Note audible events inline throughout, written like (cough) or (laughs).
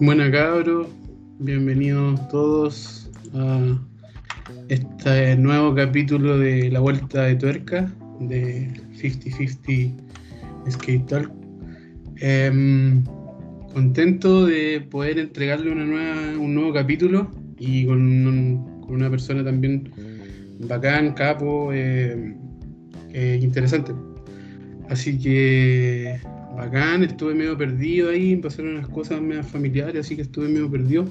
Buenas cabros, bienvenidos todos a este nuevo capítulo de La Vuelta de Tuerca de 50-50 Skate Talk. Em, contento de poder entregarle una nueva, un nuevo capítulo y con, una persona también bacán, capo, eh, eh, interesante. Así que bacán, estuve medio perdido ahí, pasaron unas cosas medio familiares, así que estuve medio perdido.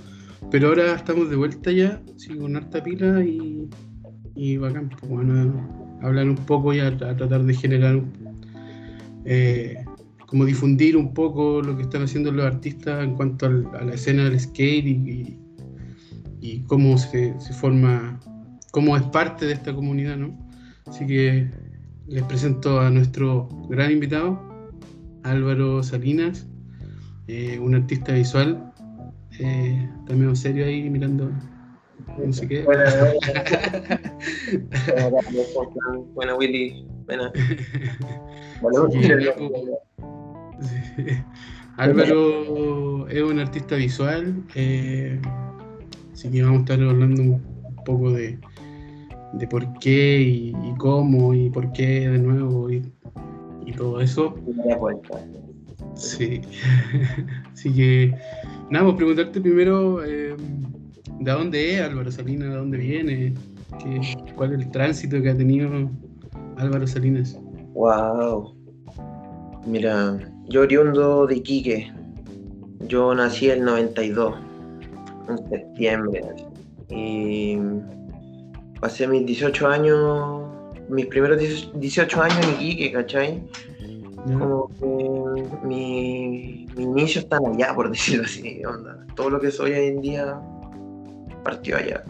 Pero ahora estamos de vuelta ya, sí, con harta pila y, y bacán, pues bueno, hablar un poco y a, tratar de generar, eh, como difundir un poco lo que están haciendo los artistas en cuanto a la escena del skate y, y, cómo se, se, forma, cómo es parte de esta comunidad, ¿no? Así que les presento a nuestro gran invitado, Álvaro Salinas, eh, un artista visual, eh, también serio ahí mirando no sé qué. Buena, buena, (laughs) Willy. Buena. (laughs) Álvaro es un artista visual, eh, así que vamos a estar hablando un poco de, de por qué y, y, cómo y por qué de nuevo y y todo eso. Sí. (laughs) Así que, nada, pues preguntarte primero eh, de dónde es Álvaro Salinas, de dónde viene, qué, cuál es el tránsito que ha tenido Álvaro Salinas. Wow. Mira, yo oriundo de Iquique. Yo nací el 92, en septiembre. Y pasé mis 18 años mis primeros 18 años en Iquique, ¿cachai? Como que mi, mi inicio está allá, por (laughs) decirlo así, onda. Todo lo que soy hoy en día partió allá.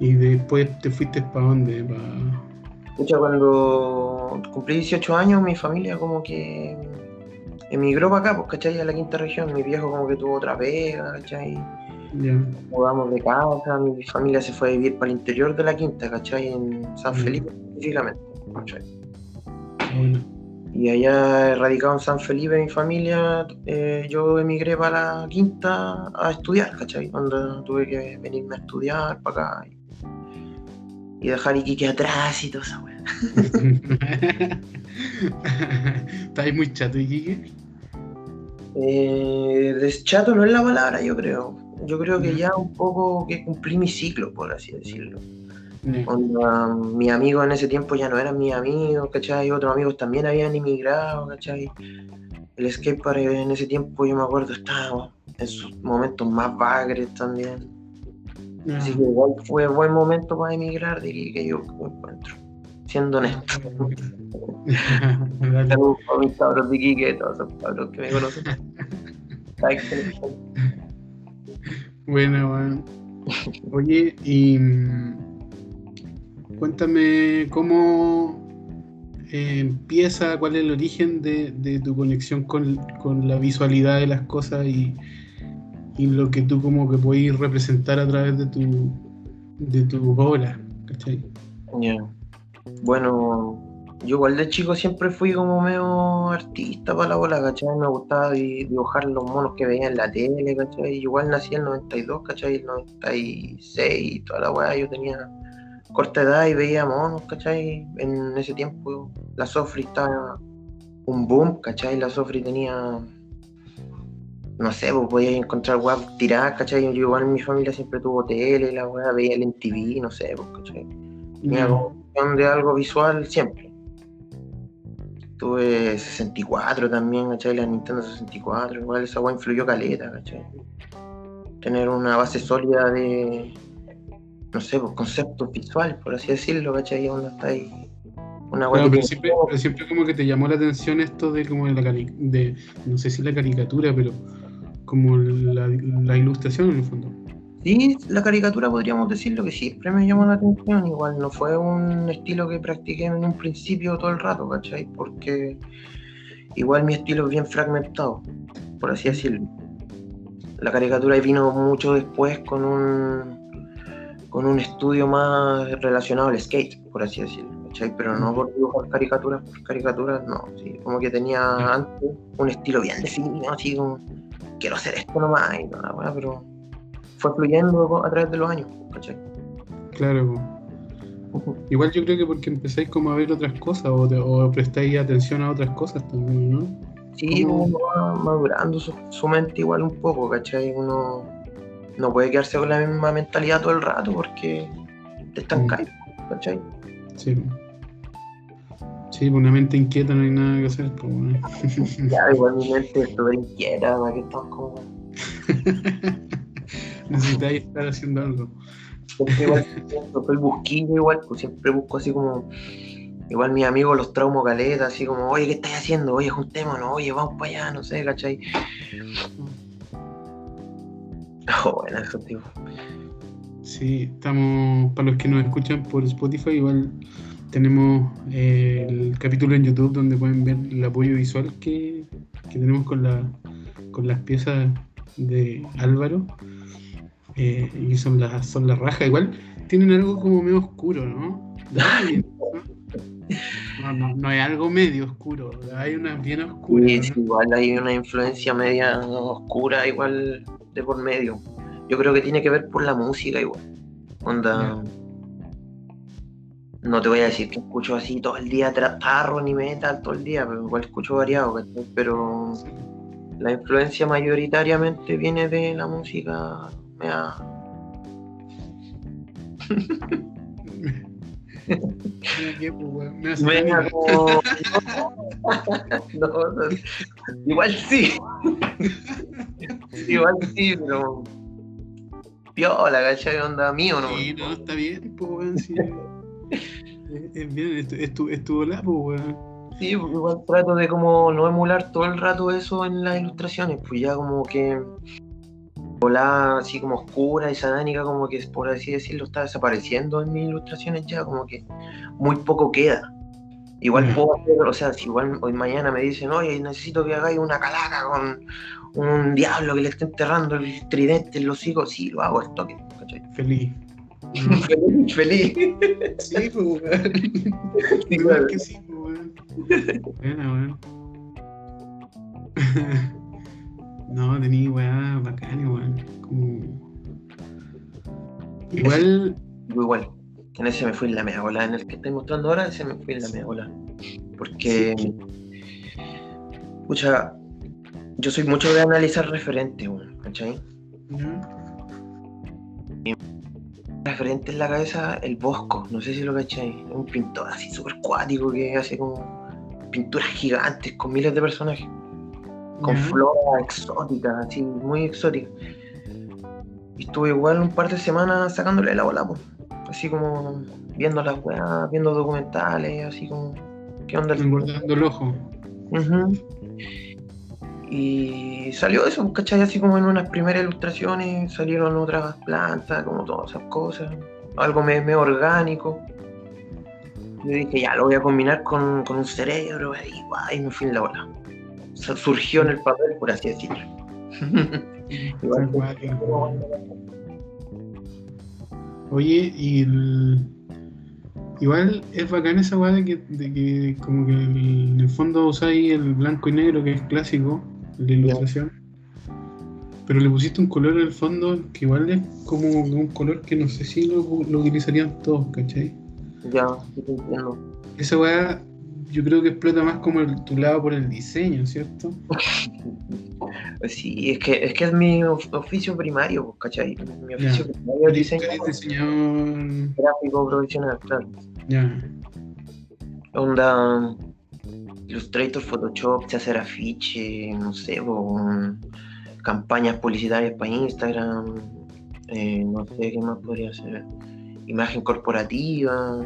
¿Y después te fuiste para dónde? Escucha, cuando cumplí 18 años, mi familia como que emigró para acá, pues, ¿cachai? A la quinta región. Mi viejo como que tuvo otra pega, ¿cachai? Mudamos de casa, mi familia se fue a vivir para el interior de la quinta, ¿cachai? En San Felipe específicamente, Y allá radicado en San Felipe mi familia, eh, yo emigré para la quinta a estudiar, ¿cachai? Cuando tuve que venirme a estudiar para acá y, dejar Iquique atrás y todo eso, weá. (laughs) ¿Estás muy chato, Iquique? Eh, deschato no es la palabra, yo creo yo creo que ya un poco que cumplí mi ciclo, por así decirlo. mis amigos en ese tiempo ya no eran mis amigos, ¿cachai? Otros amigos también habían emigrado, ¿cachai? El skatepark en ese tiempo, yo me acuerdo, estaba en sus momentos más bagres también. Así que igual fue buen momento para emigrar, diría que yo me encuentro. Siendo honesto. (laughs) Saludos a mis cabros de Iquique, todos esos cabros que me conocen. (laughs) Bueno, bueno. Oye, y mm, cuéntame cómo eh, empieza, cuál es el origen de, tu conexión con, la visualidad de las cosas y, lo que tú como que puedes representar a través de tu de tu obra, ¿cachai? Bueno, yo igual de chico siempre fui como medio artista para la bola, ¿cachai? Me gustaba dibujar los monos que veía en la tele, ¿cachai? Igual nací en el 92, ¿cachai? El 96 toda la weá, yo tenía corta edad y veía monos, ¿cachai? En ese tiempo la Sofri estaba un boom, ¿cachai? La Sofri tenía, no sé, pues podía encontrar weá tiradas, ¿cachai? Yo igual en mi familia siempre tuvo tele, la weá veía el MTV, no sé, pues, ¿cachai? Tenía mm. de algo visual siempre. Tuve 64 también, ¿cachai? La Nintendo 64, igual esa weá influyó caleta, ¿cachai? Tener una base sólida de, no sé, pues conceptos visuales, por así decirlo, ¿cachai? Donde está ahí. Una pero, siempre, siempre, como que te llamó la atención esto de como la de, no sé si la caricatura, pero como la, la ilustración en el fondo. Sí, la caricatura podríamos decirlo que siempre me llamó la atención, igual no fue un estilo que practiqué en un principio todo el rato, ¿cachai? Porque igual mi estilo es bien fragmentado, por así decirlo. La caricatura vino mucho después con un con un estudio más relacionado al skate, por así decirlo, ¿cachai? Pero no por dibujar caricaturas por caricaturas, no, sí, como que tenía antes un estilo bien definido, así como quiero hacer esto nomás y nada, bueno, pero fue fluyendo a través de los años, ¿cachai? Claro. Igual yo creo que porque empezáis como a ver otras cosas o, te- o prestáis atención a otras cosas también, ¿no? Sí, ¿Cómo? uno va madurando su, su mente igual un poco, ¿cachai? Uno no puede quedarse con la misma mentalidad todo el rato porque te estancáis, ¿cachai? Sí. Sí, por una mente inquieta no hay nada que hacer, pues, (laughs) bueno. Ya, igual mi mente es súper inquieta, ¿para qué estamos como... (laughs) Necesitáis estar haciendo algo. Siempre igual, el busquillo igual, pues siempre busco así como... Igual mis amigos los traumo caleta, así como, oye, ¿qué estás haciendo? Oye, juntémonos, oye, vamos para allá, no sé, ¿cachai? (laughs) Oh, bueno, eso, tío. Sí, estamos, para los que nos escuchan por Spotify, igual tenemos eh, el capítulo en YouTube donde pueden ver el apoyo visual que, que tenemos con, la, con las piezas de Álvaro. Eh, y son las son las rajas. Igual tienen algo como medio oscuro, ¿no? (laughs) No, no, no es algo medio oscuro, hay una bien oscura. Sí, igual hay una influencia media oscura igual de por medio. Yo creo que tiene que ver por la música igual. Onda. No te voy a decir que escucho así todo el día tarro ni metal todo el día, pero igual escucho variado, ¿cachai? Pero la influencia mayoritariamente viene de la música qué, pues, me hace mea daño. como- No, no, igual sí. igual sí, pero piola, ¿cachai? Onda mío, ¿no? Sí, no, está bien, pues, weón, sí. Es, es bien, es, es tu, es tu pues, weón. Sí, porque igual trato de como no emular todo el rato eso en las ilustraciones, pues ya como que volada así como oscura y satánica, como que por así decirlo está desapareciendo en mis ilustraciones ya, como que muy poco queda. Igual Ya. puedo hacer, o sea, si igual hoy mañana me dicen, oye, necesito que hagáis una calaca con un diablo que le esté enterrando el tridente en los hijos, sí, lo hago esto, ¿cachai? Feliz. (laughs) Feliz, feliz. Sí, pues, weón. Sí, Igual claro. que sí, pues, weón. Buena, weón. (laughs) No, tení weá bacán, weón. Como. Igual, Yo igual. En ese me fui en la mea bola. En el que estoy mostrando ahora, ese me fui en la mea bola. Porque. Pucha. Yo soy mucho de analizar referentes, weón, ¿cachai? ¿ya? Referente en la cabeza, el Bosco, no sé si lo cachai. Es un pintor así súper cuático que hace como pinturas gigantes con miles de personajes. Con Ya. flora exótica, así, muy exótica. Y estuve igual un par de semanas sacándole la bola, pues. Así como viendo las weas, viendo documentales, así como. ¿Qué onda el Engordando el ojo. Ujú. Y salió eso, ¿cachai? Así como en unas primeras ilustraciones salieron otras plantas, como todas esas cosas. Algo me- medio orgánico. Yo dije, ya, lo voy a combinar con, con un cerebro, y, guay, y me fui en la ola. Su- Surgió en el papel, por así decirlo. (laughs) Igual. Oye, y el- igual es bacán esa weá de que, de que como que el- en el fondo usáis el blanco y negro que es clásico, de ilustración. Pero le pusiste un color en el fondo que igual es como un color que no sé si lo, lo utilizarían todos, ¿cachai? Ya, te entiendo. Esa weá yo creo que explota más como el, tu lado por el diseño, ¿cierto? (laughs) Sí, es que es, que es mi of- oficio primario, pues, ¿cachai? Mi oficio primario es diseño diseñador. gráfico profesional, claro. Ya. Onda Illustrator, Photoshop, se hacer afiche, no sé, o, mm, campañas publicitarias para Instagram, eh, no sé qué más podría hacer. Imagen corporativa,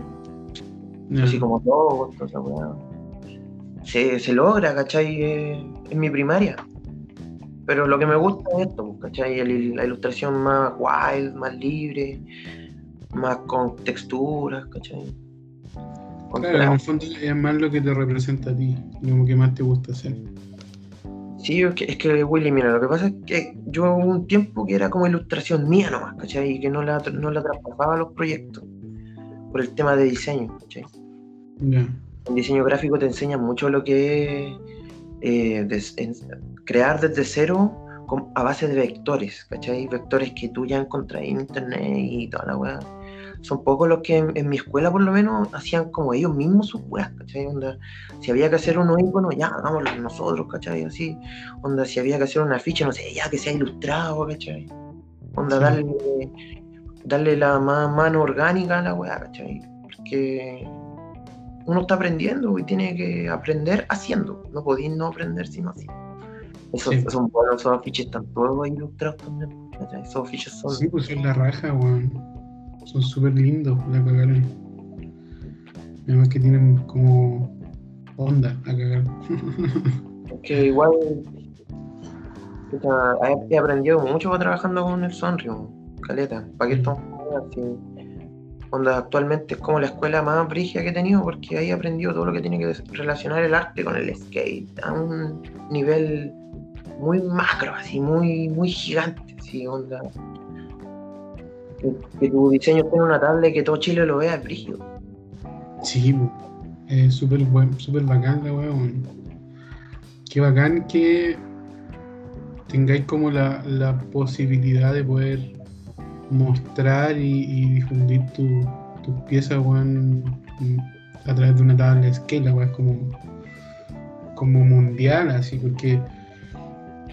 ya. así como todo, toda esa weá. Se, se logra, ¿cachai? Eh, Es mi primaria. Pero lo que me gusta es esto, pues, ¿cachai? El- la ilustración más wild, más libre, más con texturas, ¿cachai? Claro, en el fondo es más lo que te representa a ti, lo que más te gusta hacer. Sí, es que, es que Willy, mira, lo que pasa es que yo hubo un tiempo que era como ilustración mía nomás, ¿cachai? Y que no la, no la traspasaba a los proyectos por el tema de diseño, ¿cachai? Ya. El diseño gráfico te enseña mucho lo que es eh, des- en- crear desde cero con- a base de vectores, ¿cachai? Vectores que tú ya encontrás en internet y toda la weá. Son pocos los que en, en mi escuela, por lo menos, hacían como ellos mismos sus weas, ¿cachai? Onda, si había que hacer unos iconos, ya, hagámoslo nosotros, ¿cachai? Así. Onda, si había que hacer una ficha, no sé, ya que sea ilustrado, ¿cachai? Onda, Sí. darle, darle la más mano orgánica a la weá, ¿cachai? Porque uno está aprendiendo y tiene que aprender haciendo. No podéis no aprender sino haciendo. Esos, Sí. son buenos, esos afiches están todos ilustrados también. ¿cachai? Esos afiches son. Sí, pues son la raja, weón. Son súper lindos, la cagaron. Además que tienen como onda a cagar. Que igual. puta, he, he aprendido mucho trabajando con el Sonrio, caleta. ¿Para qué estamos? Onda, actualmente es como la escuela más brígida que he tenido porque ahí he aprendido todo lo que tiene que relacionar el arte con el skate a un nivel muy macro, así, muy, muy gigante, así, onda. Que, que tu diseño tenga una tabla y que todo Chile lo vea es brígido. Sí, es súper buen, súper bacán la weón. Qué bacán que tengáis como la, la posibilidad de poder mostrar y, y difundir tu- tus piezas, weón, a través de una tabla de skate, la weón, es como, como mundial, así, porque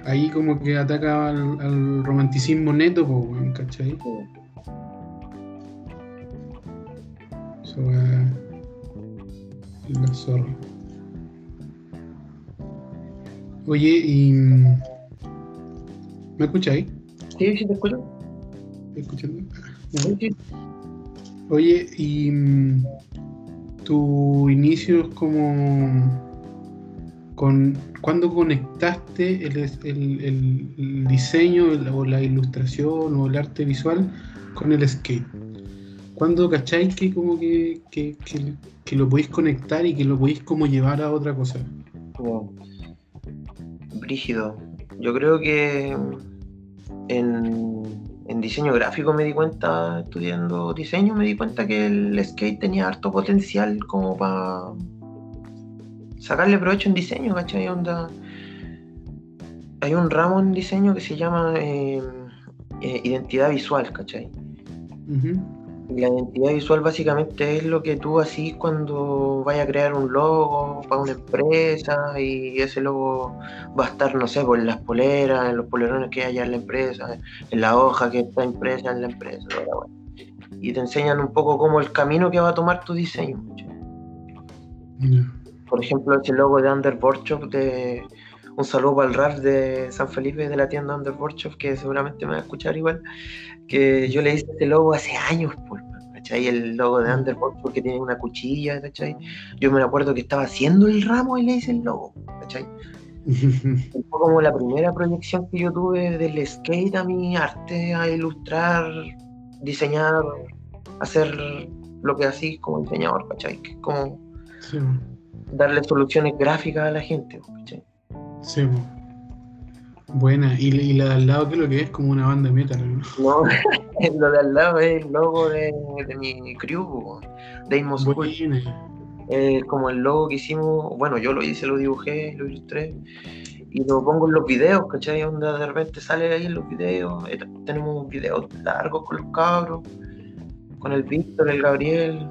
ahí como que ataca al, al romanticismo neto, po, weón, ¿cachai? Eso la zorra. Oye, y. ¿Me escucháis? Sí, sí, te escucho. Oye, y. mm, Tu inicio es como. Con, ¿Cuándo conectaste el, el- el- diseño el- o la ilustración o el arte visual con el skate? ¿Cuándo cacháis que como que, que, que- que lo podéis conectar y que lo podéis como llevar a otra cosa? Brígido. Yo creo que en, en diseño gráfico me di cuenta, estudiando diseño, me di cuenta que el skate tenía harto potencial como para sacarle provecho en diseño, ¿cachai? Onda. Hay un ramo en diseño que se llama eh, eh, identidad visual, ¿cachai? Y La identidad visual básicamente es lo que tú haces cuando vayas a crear un logo para una empresa y ese logo va a estar, no sé, por las poleras, en los polerones que haya en la empresa, en la hoja que está impresa en la empresa. Y te enseñan un poco cómo el camino que va a tomar tu diseño. Por ejemplo, ese logo de Under Workshop de un saludo para el Ralph de San Felipe de la tienda Under Workshop, que seguramente me va a escuchar igual, que yo le hice ese logo hace años, pues, ¿cachai? El logo de Under Workshop que tiene una cuchilla, ¿cachai? Yo me acuerdo que estaba haciendo el ramo y le hice el logo, ¿cachai? (laughs) Fue como la primera proyección que yo tuve del skate a mi arte, a ilustrar, diseñar, hacer lo que así como diseñador, ¿cachai? Que es como Sí, darle soluciones gráficas a la gente, ¿cachai? sí. Buena. ¿Y, y la de al lado qué es lo que es? Como una banda de metal, ¿no? (laughs) No, lo de al lado es el logo de, de mi crew, de. Eh, como el logo que hicimos, bueno, yo lo hice, lo dibujé, lo ilustré y lo pongo en los videos, ¿cachai? Onda de repente sale ahí en los videos, tenemos videos largos con los cabros, con el Víctor, el Gabriel,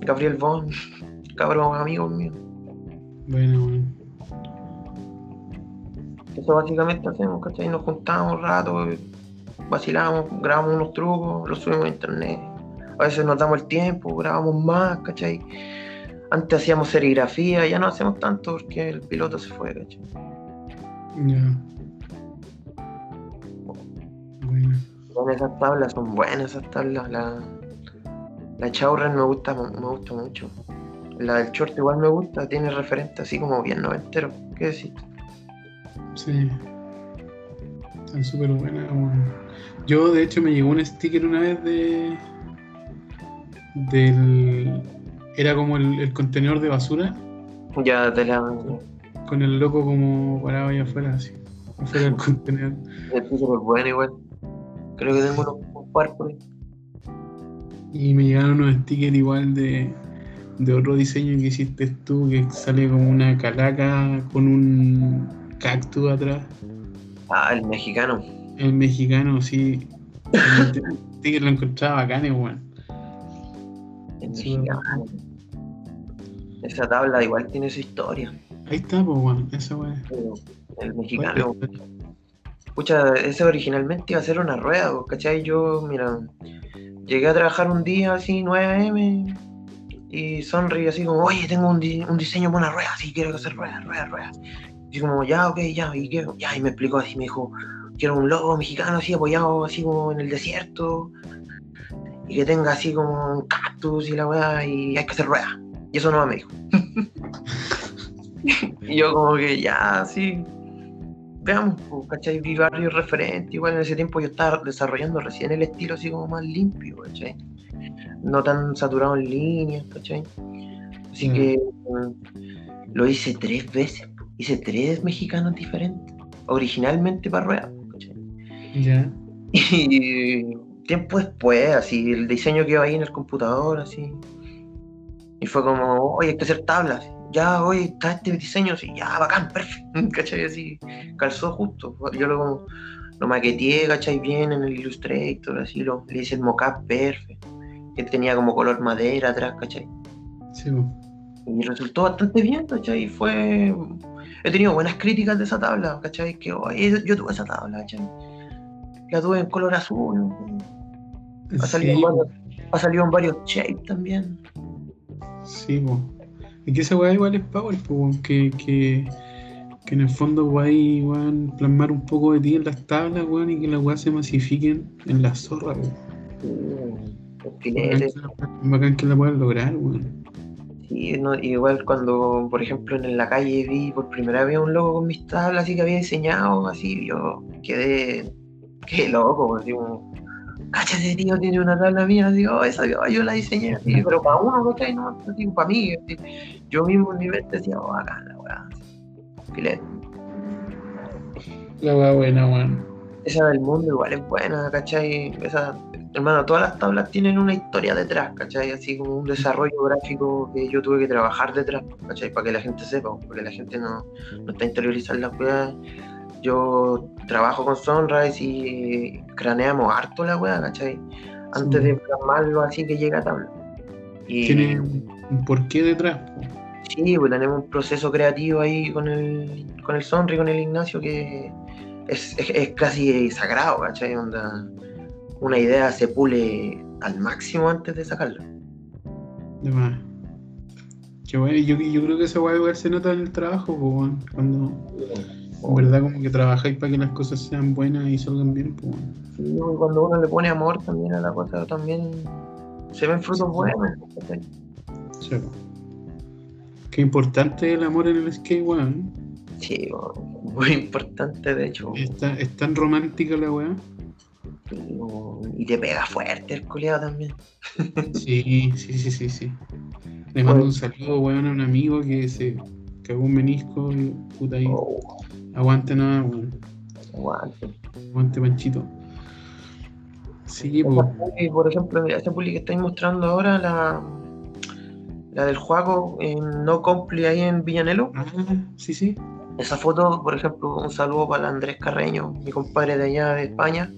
Gabriel Von, (laughs) cabros amigos míos. Bueno, bueno. Eso básicamente hacemos, ¿cachai? Nos juntamos un rato, vacilamos, grabamos unos trucos, los subimos a internet. A veces nos damos el tiempo, grabamos más, ¿cachai? Antes hacíamos serigrafía, ya no hacemos tanto porque el piloto se fue, ¿cachai? Ya. Buena. Son esas tablas, son buenas esas tablas. La, la Chaurren me gusta, me gusta mucho. La del short igual me gusta, tiene referente así como bien noventero. ¿Qué decís? Sí. Están súper buenas. Yo, de hecho, me llegó un sticker una vez de. del era como el, el contenedor de basura Ya te la. con el loco como parado ahí afuera, así. Afuera del (laughs) contenedor. Estoy súper bueno igual. Creo que tengo unos un par por ahí. Y me llegaron unos stickers igual de, de otro diseño que hiciste tú, que sale como una calaca con un cactus atrás. Ah, el mexicano. El mexicano, sí. (laughs) Sticker lo encontraba bacán, weón. El Sí. mexicano. Esa tabla igual tiene su historia. Ahí está, pues, weón. Esa weón. El mexicano. Escucha, ese originalmente iba a ser una rueda, pues, ¿cachai? Yo, mira, llegué a trabajar un día así, 9am, y Sonri así como, oye, tengo un, di- un diseño para una rueda, así quiero hacer ruedas, ruedas, ruedas. Y como, ya, ok, ya, y qué, ya, y me explicó así, me dijo, quiero un logo mexicano así apoyado así como en el desierto, y que tenga así como un cactus y la weá, y hay que hacer ruedas. Y eso no me dijo. (laughs) y yo como que ya, sí, veamos, pues, ¿cachai? Vi varios referentes, igual en ese tiempo yo estaba desarrollando recién el estilo así como más limpio, ¿cachai? No tan saturado en líneas, ¿cachai? Así Mm. que mm, lo hice tres veces. Hice tres mexicanos diferentes, originalmente para ruedas. Ya. Y tiempo después, así, el diseño quedó ahí en el computador, así. Y fue como, oye, hay que hacer tablas. Ya, oye, está este diseño, así, ya, bacán, perfecto. (laughs) ¿Cachai? Así, calzó justo. Yo lo, lo maqueteé, ¿cachai? Bien en el Illustrator, así, lo, le hice el mockup perfecto. Que tenía como color madera atrás, ¿cachai? Sí. Y resultó bastante bien, ¿cachai? Fue... He tenido buenas críticas de esa tabla, ¿cachai? Que, oye, yo tuve esa tabla, ¿cachai? La tuve en color azul, ha salido, Sí, en varios, ha salido en varios shapes también. Sí, po. Y que esa weá igual es power, po, que, que, que en el fondo weá, weón, plasmar un poco de ti en las tablas, weón, y que las weas se masifiquen en la zorra, weón. La- Bacán que la puedan lograr, weón. Sí, no, igual cuando, por ejemplo, en la calle vi por primera vez un logo con mis tablas así que había diseñado, así, yo quedé, quedé loco, así como, cáchate, tío, tiene una tabla mía, así, oh, esa yo, yo la diseñé, así, pero para uno. No, así, para mí, así. yo mismo en mi mente decía, oh, acá la weá, filete. La weá buena, weón. esa del mundo igual es buena, ¿cachai? Esa, hermano, todas las tablas tienen una historia detrás, ¿cachai? Así como un desarrollo gráfico que yo tuve que trabajar detrás, ¿cachai? Para que la gente sepa, porque la gente no, no está interiorizando las weas. Yo trabajo con Sunrise y craneamos harto la wea, ¿cachai? Antes Sí. de plasmarlo así que llega a tabla. Y Tiene un porqué detrás, po. sí, pues tenemos un proceso creativo ahí con el, con el Sonri, con el Ignacio, que es, es, es casi sagrado, ¿cachai? Onda, una idea se pule al máximo antes de sacarla. De más. Qué bueno, yo, yo creo que esa weá igual se nota en el trabajo, weón. Cuando en verdad como que trabajáis para que las cosas sean buenas y salgan bien, weón. Sí, cuando uno le pone amor también a la cosa, también se ven frutos Sí. buenos. Sí. Qué importante el amor en el skate, weón. Sí, muy importante de hecho. Es tan, es tan romántica la weá. Y, te pega fuerte el culiado también. Sí, sí, sí, sí, sí. Le mando un saludo, weón, a un amigo que se cagó un menisco y puta ahí. Oh, Aguante nada, weón. aguante. Aguante Panchito. Sí, Esa po. puli, por ejemplo, esta puli que estáis mostrando ahora, la, la del juego en No Compli ahí en Villanelo. Ah, sí, sí. Esa foto, por ejemplo, un saludo para Andrés Carreño, mi compadre de allá de España,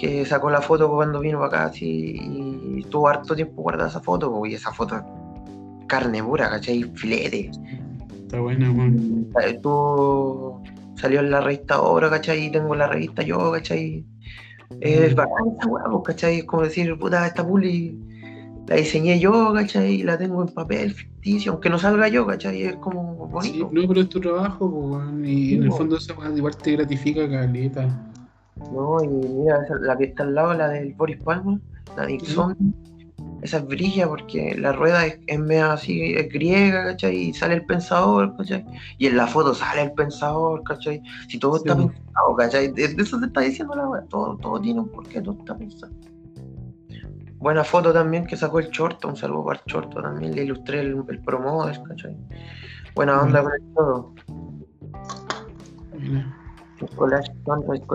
que sacó la foto cuando vino para acá así, y estuvo harto tiempo guardada esa foto, y esa foto es carne pura, ¿cachai? Filete. Está buena, weón. Eh, Estuvo, salió en la revista ahora, ¿cachai? Y tengo la revista yo, ¿cachai? Es bacán esa weá, ¿cachai? Es como decir, puta, esta puli la diseñé yo, ¿cachai? Y la tengo en papel ficticio, aunque no salga yo, ¿cachai? Es como Sí, bonito. no, pero es tu trabajo. Y Sí, en el fondo esa weá igual te gratifica caleta. No, y mira, esa- la que está al lado, la del Boris Palma, la Dixon, esa es brilla porque la rueda es, es media así, es griega, ¿cachai? Y sale el pensador, ¿cachai? Y en la foto sale el pensador, ¿cachai? Si todo Sí, está pensado, ¿cachai? De, de eso te está diciendo la weá, todo, todo tiene un porqué, todo está pensado. buena foto también que sacó el Chorto, un saludo para el Chorto también, le ilustré el, el promoder, ¿cachai? Buena onda con el todo. Con,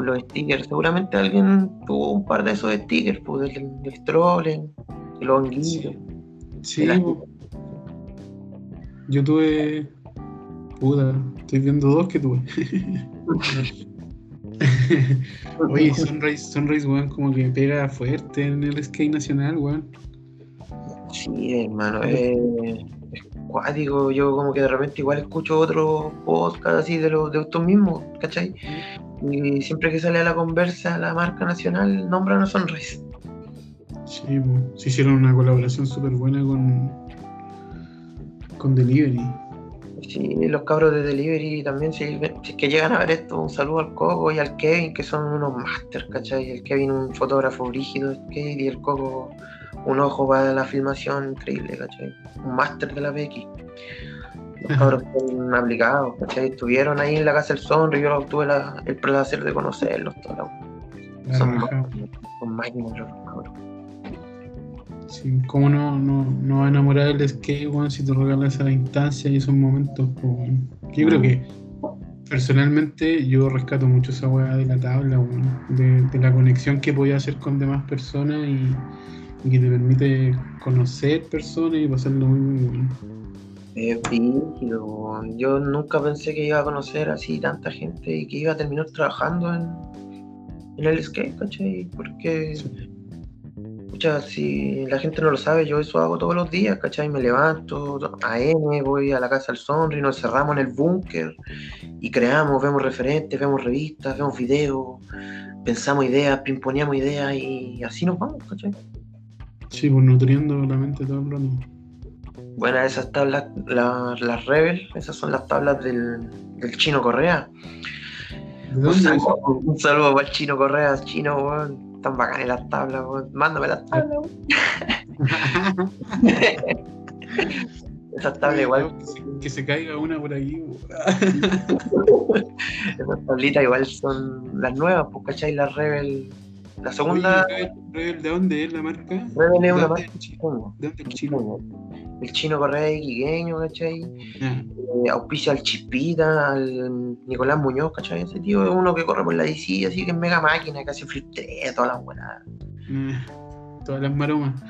los stickers, seguramente alguien tuvo un par de esos stickers, pues, del, del Strollen, el honguito. Sí, yo tuve. Puta, estoy viendo dos que tuve. (laughs) Oye, Sunrise, Sunrise, weón, como que pega fuerte en el skate nacional, weón. Sí, hermano, eh, cuático. Yo como que de repente igual escucho otros podcasts así de, los de estos mismos, ¿cachai? Y siempre que sale a la conversa la marca nacional nombran a Sunrise. Sí, se hicieron una colaboración súper buena con, con Delivery. Sí, los cabros de Delivery también, si, es que llegan a ver esto, un saludo al Coco y al Kevin, que son unos masters, ¿cachai? El Kevin un fotógrafo rígido de skate y el Coco un ojo para la filmación increíble, ¿cachai? Un máster de la BX. Los cabros son aplicados, ¿cachai? Estuvieron ahí en la casa del Sonro y yo tuve el placer de conocerlos. Todo, son, son máquinas los cabros. Sí, ¿Cómo no, no, no va a enamorar el skate, si te regalas esa instancia y esos momentos? Pues, yo creo que personalmente yo rescato mucho esa weá de la tabla, de, la conexión que podía hacer con demás personas y, que te permite conocer personas y pasarlo muy, muy bien. Es Yo nunca pensé que iba a conocer así tanta gente y que iba a terminar trabajando en, en el skate, ¿cachai? Porque si la gente no lo sabe, yo eso hago todos los días, ¿cachai? Me levanto a M, voy a la casa del Sonri, nos cerramos en el búnker y creamos, vemos referentes, vemos revistas, vemos videos, pensamos ideas, pimponeamos ideas y así nos vamos, ¿cachai? Sí, pues nutriendo la mente todo el rato. Bueno, esas tablas, las Rebel, esas son las tablas del, del Chino Correa. un, saludo, para el Chino Correa, Chino, weón están bacanas las tablas, Mándame las tablas, (laughs) Esas tablas igual. Que se, caiga una por ahí, (laughs) Esas tablitas igual son las nuevas, pues, ¿cachai? La Rebel. La segunda. ¿Rebel de dónde es la marca? Rebel es una marca. ¿De dónde es chino? el chino Correa Igueño, ¿cachai? Eh, auspicia al Chispita, al Nicolás Muñoz, ¿cachai? Ese tío es uno que corre por la DC, así que es mega máquina, casi flirtea, todas las buenas. todas las maromas.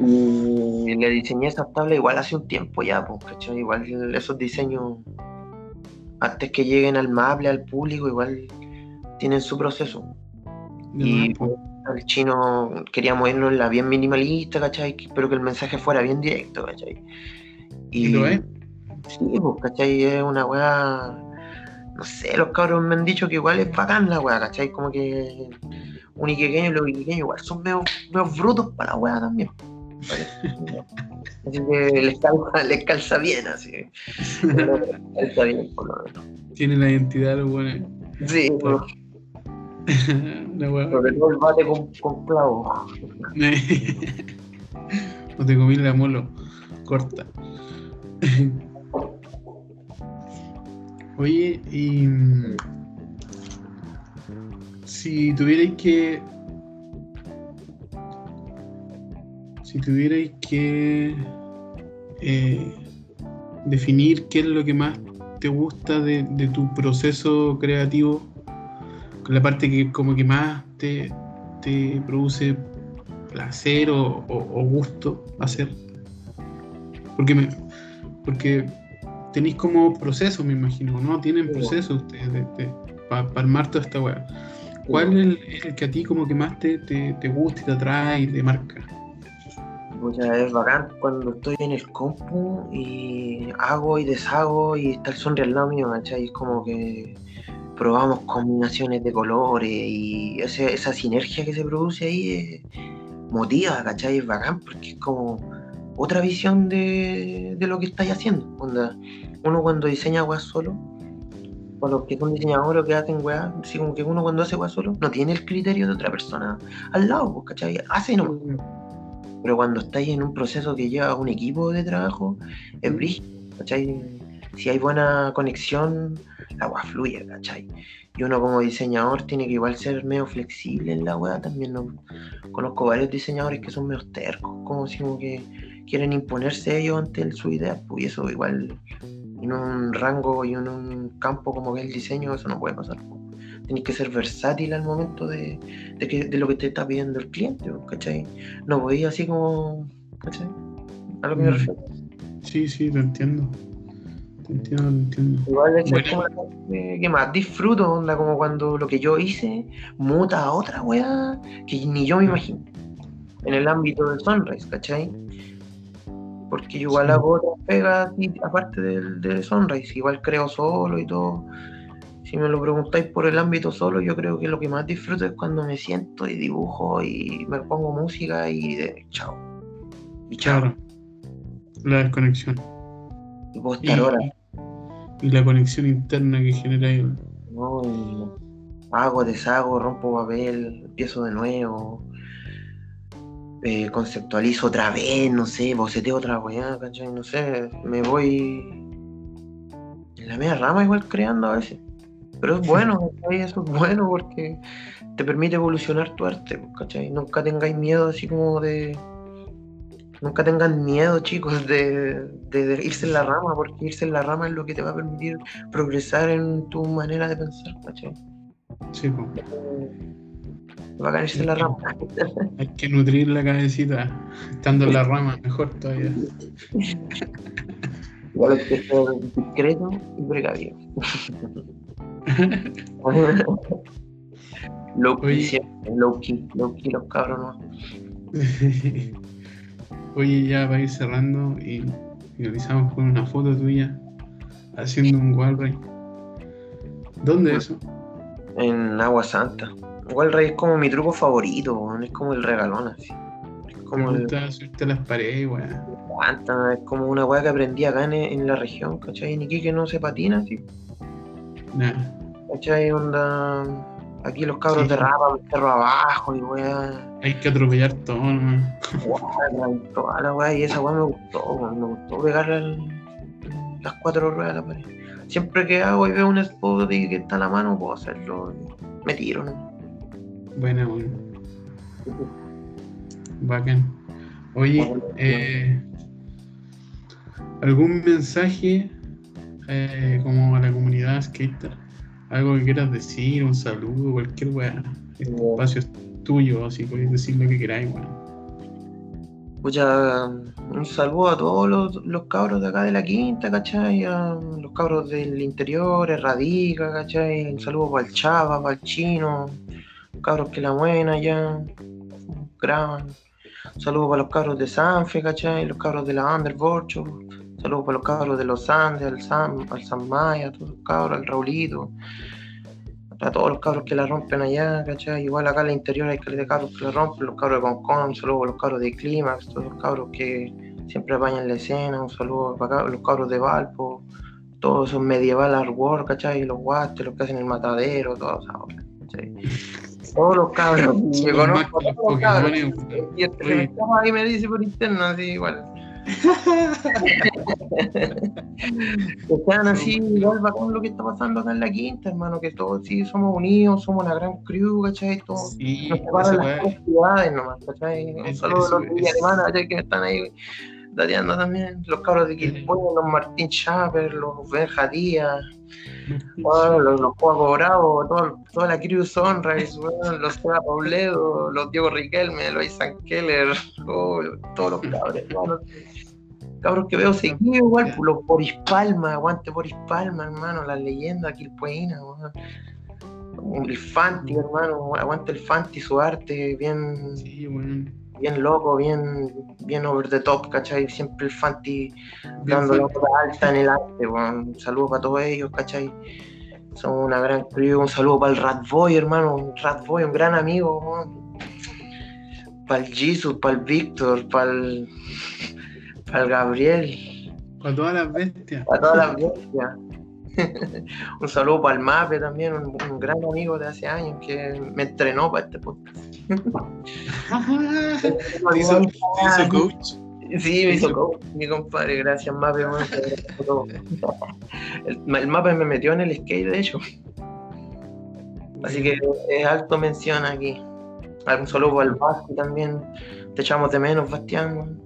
Y le diseñé esa tabla igual hace un tiempo ya, pues, ¿cachai? Igual esos diseños, antes que lleguen al Maple, al público, igual tienen su proceso. Y el chino quería moverlo en la bien minimalista, ¿cachai? Pero que el mensaje fuera bien directo, ¿cachai? Y, lo es? Sí, pues, ¿cachai? Es una weá. No sé, los cabros me han dicho que igual es bacán la weá, ¿cachai? Como que un iquequeño y los iquequeños igual son medio, brutos para la weá también. así que les calza, les calza bien, así. (laughs) les calza bien, por lo menos. Tiene la identidad, lo bueno. Sí, (laughs) Sobre todo el bate con, con clavo. (laughs) no te comí la molo corta. (laughs) Oye, y si tuvierais que si tuvierais que eh, definir qué es lo que más te gusta de, de tu proceso creativo la parte que como que más te, te produce placer o, gusto hacer. Porque me, porque tenéis como proceso, me imagino, ¿no? Tienen proceso ustedes para armar toda esta weá. ¿Cuál es el, que a ti como que más te, te, gusta y te atrae y te marca? Pues es bacán cuando estoy en el compu y hago y deshago y está el sonri al lado mío, ¿cachai? Es como que probamos combinaciones de colores y esa sinergia que se produce ahí es motiva, ¿cachai? Es bacán porque es como otra visión de, lo que estáis haciendo. uno cuando diseña weas solo, o los que son diseñadores que hacen weas, así como que uno cuando hace weas solo, no tiene el criterio de otra persona al lado, pues, ¿cachai? Hace no. Pero cuando estáis en un proceso que lleva un equipo de trabajo, es brillo, ¿cachai? Si hay buena conexión, la weá fluye, ¿cachai? Y uno como diseñador tiene que igual ser medio flexible en la weá. También no, conozco varios diseñadores que son medio tercos, como si como que quieren imponerse ellos ante su idea. Pues y eso igual en un rango y en un campo como que el diseño, eso no puede pasar. Tienes que ser versátil al momento de, que, de lo que te está pidiendo el cliente, ¿cachai? No voy así como, ¿cachai? A lo que me mm. refiero. Sí, sí, te entiendo. Entiendo, entiendo. Igual es como la que más disfruto, onda, como cuando lo que yo hice muta a otra weá que ni yo me imagino. En el ámbito del Sunrise, ¿cachai? Porque yo igual hago otras pegas aparte del de Sunrise, igual creo solo y todo. Si me lo preguntáis por el ámbito solo, yo creo que lo que más disfruto es cuando me siento y dibujo y me pongo música y de, chao. Y chao. La desconexión. Y puedo estar horas. Y la conexión interna que genera ahí. No, hago, deshago, rompo papel, empiezo de nuevo. Eh, conceptualizo otra vez, no sé, boceteo otra weá, ¿cachai? No sé, me voy en la media rama igual creando a veces. Pero es bueno, (laughs) eso es bueno porque te permite evolucionar tu arte, ¿cachai? Nunca tengáis miedo así como de Nunca tengan miedo, chicos, de, irse en la rama, porque irse en la rama es lo que te va a permitir progresar en tu manera de pensar, ¿cachai? Sí, pues. Va a caerse en la rama. (laughs) Hay que nutrir la cabecita, estando en la rama, mejor todavía. (laughs) Igual hay que ser discreto y precavido. (laughs) low key, low key, low key los cabros no. Oye, ya va a ir cerrando y finalizamos con una foto tuya haciendo un Walray. ¿Dónde es eso? En Agua Santa. Walray es como mi truco favorito, es como el regalón así. Es como Me gusta el... las paredes, weón. Es como una weá que aprendí acá en, la región, ¿cachai? En Iquique no se patina, así. Nah. ¿Cachai? Onda Aquí los cabros de rapa, el perro abajo y weá. Hay que atropellar todo, ¿no? toda la weá, y esa weá me gustó, me gustó pegarle las cuatro ruedas a la pared. Siempre que hago y veo un spot que está en la mano, puedo hacerlo. Me tiro, ¿no? Buena, bueno. Bacán. Oye, eh, ¿algún mensaje eh, como a la comunidad skater? Algo que quieras decir, un saludo, cualquier weá. Este espacio es tuyo, así podéis decir lo que queráis, weón. Pucha, un saludo a todos los, cabros de acá de la quinta, ¿cachai? A los cabros del interior, Radica, ¿cachai? Un saludo para el Chava, para el Chino, los cabros que la mueven allá, graban. Un saludo para los cabros de Sanfe, ¿cachai? Los cabros de la Underborcho. Saludos para los cabros de los Andes, al San, al San Maya, a todos los cabros, al Raulito, a todos los cabros que la rompen allá, ¿cachai? Igual acá en el interior hay que de cabros que la rompen, los cabros de Concon, saludos para los cabros de Clímax, todos los cabros que siempre bañan la escena, un saludo para los cabros de Valpo, todos esos medieval artwork, ¿cachai? Los guastes, los que hacen el matadero, todos. Todos los cabros, me conozco todos los cabros. Y el que me ahí me dice por interno, así igual que sean así, igual con lo que está pasando acá en la quinta, hermano, que todos sí somos unidos, somos una gran crew, ¿cachai? Todos sí, nos separan las ciudades nomás, ¿cachai? Es, Solo los alemanes que están ahí dateando también, los cabros de Quilpue, los Martín Chaper, los Benja Díaz, los, los Juegos Bravos, toda la crew Sunrise, los Seba Pobledo, los Diego Riquelme, los Isan Keller, oh, todos los cabros, cabros que veo seguido igual, por los Boris Palma, aguante Boris Palma, hermano, la leyenda aquí el Fanti, hermano, aguante el Fanti, su arte, bien, bien loco, bien, bien over the top, ¿cachai? Siempre el Fanti dando la alta en el arte, Un saludo para todos ellos, ¿cachai? Son una gran crew, un saludo para el Ratboy, hermano, un Ratboy, un gran amigo, Para el Jesus, para el Víctor, para el al Gabriel. Para todas las bestias. Para todas las bestias. (laughs) un saludo para el Mape también, un, gran amigo de hace años que me entrenó para este podcast. (laughs) (laughs) dice, coach. Sí, me hizo mi compadre, gracias Mape. el, el Mape me metió en el skate, de hecho. Así que es alto mención aquí. Un saludo al Basti también. Te echamos de menos, Bastián.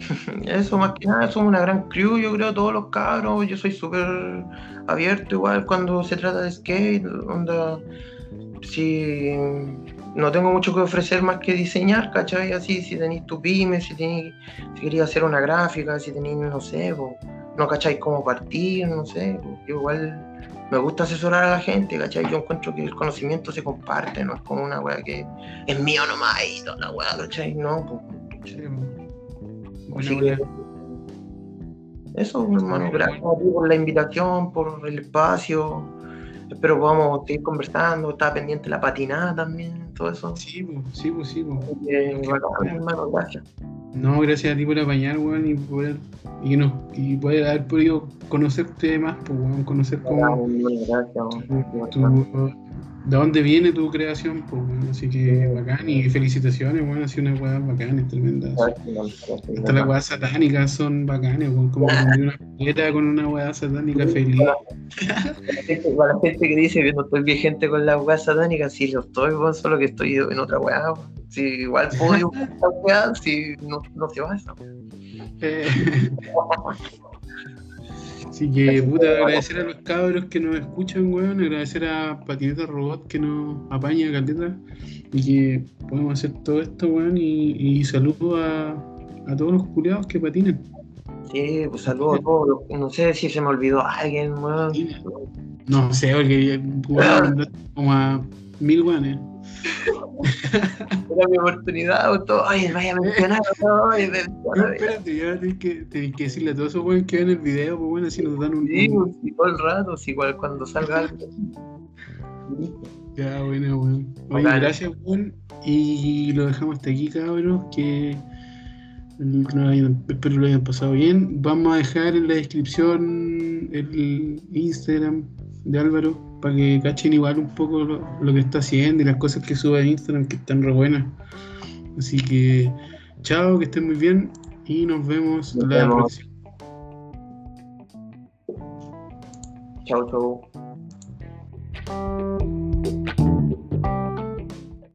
(laughs) Eso más que nada, somos una gran crew, yo creo, todos los cabros. Yo soy súper abierto igual cuando se trata de skate. Onda, si no tengo mucho que ofrecer más que diseñar, ¿cachai? Así, si tenéis tu pyme, si tenéis, si querías hacer una gráfica, si tenéis, no sé, no cacháis cómo partir, no sé, igual me gusta asesorar a la gente, ¿cachai? Yo encuentro que el conocimiento se comparte, no es como una weá que es mío nomás y toda la weá, ¿cachai? No, pues. eso, hermano, gracias a ti por la invitación, por el espacio. Espero que podamos seguir conversando, está pendiente la patinada también, todo eso. Sí, pues, sí, pues, sí, pues. hermano, gracias. No, gracias a ti por apañar, weón, y poder, y, no, y poder haber podido conocerte más, pues, weón, conocer cómo. Gracias, de dónde viene tu creación, pues, bueno, así que bacán y felicitaciones, bueno, así una weá bacán, tremendas. Hasta las weas satánicas son bacanes, bueno, como (laughs) una pileta con una weá satánica feliz. Para la gente que dice que no estoy vigente con las weas satánicas, sí lo estoy, solo que estoy en otra weá, si igual (laughs) puedo dibujar esta weá, si no, no te vas. Eh. (laughs) Así que, puta, agradecer a los cabros que nos escuchan, weón. Agradecer a Patineta Robot que nos apaña, caleta. Y que podemos hacer todo esto, weón. Y, y saludo a, a todos los culiados que patinan. Sí, pues saludo a todos. No sé si se me olvidó alguien, weón. No sé, porque (clears throat) como a mil weones. Era mi oportunidad, todo, oye, vaya a mencionar, oye, no, espérate, ya tienes que, que decirle a todos esos weones que ven el video, pues bueno, así nos dan un. Sí, pues, todo el rato, igual cuando salga algo. Ya, bueno, weón. Oye, gracias, weón. Y lo dejamos hasta aquí, cabros, que espero lo hayan pasado bien. Vamos a dejar en la descripción el Instagram de Álvaro para que cachen igual un poco lo, que está haciendo y las cosas que sube en Instagram que están re buenas. Así que, chao, que estén muy bien y nos vemos la próxima. Chao, chao.